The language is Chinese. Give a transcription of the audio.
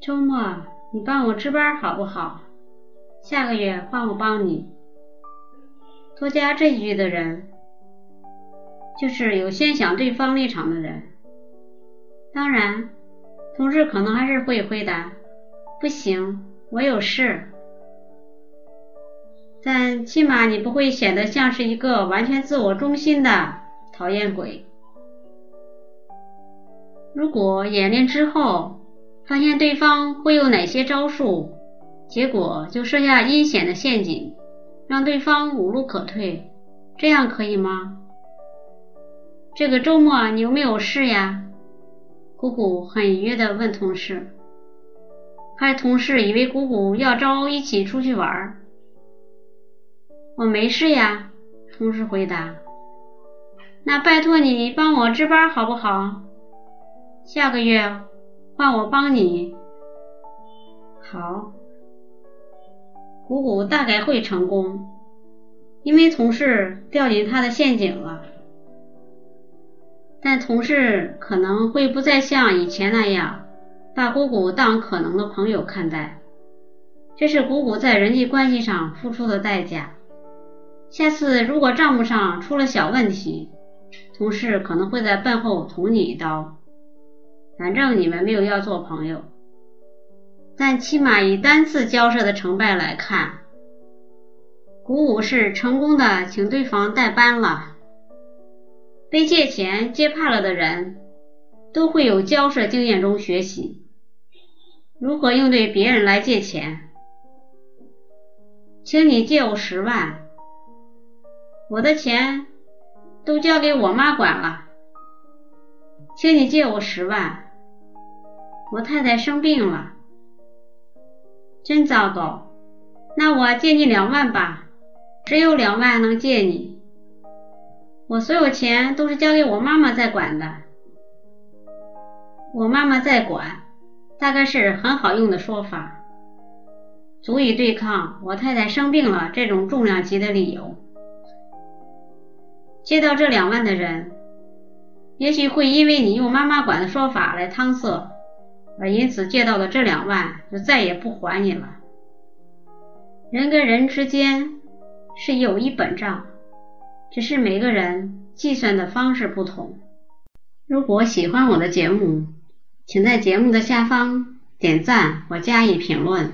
周末你帮我值班好不好？下个月换我帮你。多加这一句的人，就是有先想对方立场的人。当然，同事可能还是会回答：“不行，我有事。”但起码你不会显得像是一个完全自我中心的讨厌鬼。如果演练之后发现对方会有哪些招数，结果就设下阴险的陷阱，让对方无路可退，这样可以吗？这个周末你有没有事呀？姑姑很愉悦地问同事，害同事以为姑姑要招一起出去玩。我没事呀，同事回答。那拜托你帮我值班好不好？下个月换我帮你。好，姑姑大概会成功，因为同事掉进他的陷阱了。但同事可能会不再像以前那样把姑姑当可能的朋友看待，这是姑姑在人际关系上付出的代价。下次如果账目上出了小问题，同事可能会在背后捅你一刀。反正你们没有要做朋友，但起码以单次交涉的成败来看，鼓舞是成功的，请对方代班了。被借钱借怕了的人，都会有交涉经验中学习如何应对别人来借钱。请你借我十万。我的钱都交给我妈管了，请你借我十万。我太太生病了，真糟糕。那我借你两万吧，只有两万能借你。我所有钱都是交给我妈妈在管的，我妈妈在管，大概是很好用的说法，足以对抗我太太生病了这种重量级的理由。借到这两万的人，也许会因为你用妈妈管的说法来搪塞，而因此借到的这两万就再也不还你了。人跟人之间是有一本账，只是每个人计算的方式不同。如果喜欢我的节目，请在节目的下方点赞或加以评论。